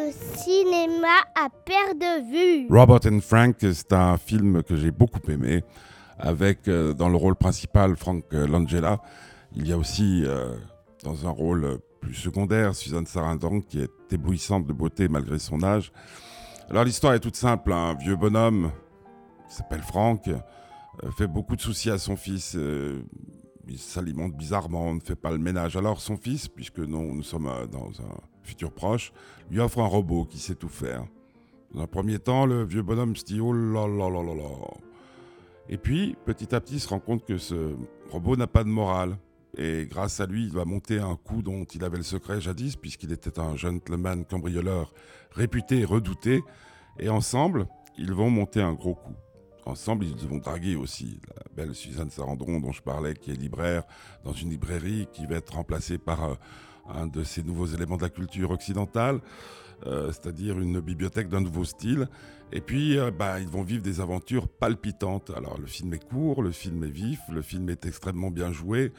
au cinéma à perte de vue. Robert and Frank, c'est un film que j'ai beaucoup aimé, avec euh, dans le rôle principal Frank euh, Langella. Il y a aussi euh, dans un rôle plus secondaire Suzanne Sarandon qui est éblouissante de beauté malgré son âge. Alors l'histoire est toute simple, un vieux bonhomme qui s'appelle Frank fait beaucoup de soucis à son fils il s'alimente bizarrement, on ne fait pas le ménage. Alors son fils, puisque nous sommes dans un futur proche, lui offre un robot qui sait tout faire. Dans un premier temps, le vieux bonhomme se dit Oh là là là là là. Et puis, petit à petit, il se rend compte que ce robot n'a pas de morale. Et grâce à lui, il va monter un coup dont il avait le secret jadis, puisqu'il était un gentleman cambrioleur réputé et redouté. Et ensemble, ils vont monter un gros coup. Ensemble, ils vont draguer aussi Suzanne Sarandron dont je parlais, qui est libraire dans une librairie qui va être remplacée par euh, un de ces nouveaux éléments de la culture occidentale, euh, c'est-à-dire une bibliothèque d'un nouveau style. Et puis, euh, bah, ils vont vivre des aventures palpitantes. Alors, le film est court, le film est vif, le film est extrêmement bien joué.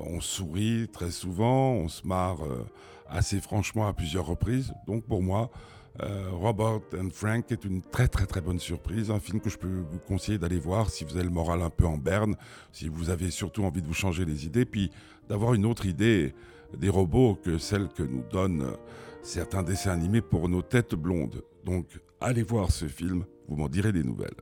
on sourit très souvent, on se marre assez franchement à plusieurs reprises. Donc, pour moi, euh, Robert and Frank est une très très très bonne surprise, un film que je peux vous conseiller d'aller voir si vous avez le moral un peu en berne, si vous avez surtout envie de vous changer les idées, puis d'avoir une autre idée des robots que celle que nous donnent certains dessins animés pour nos têtes blondes. Donc allez voir ce film, vous m'en direz des nouvelles.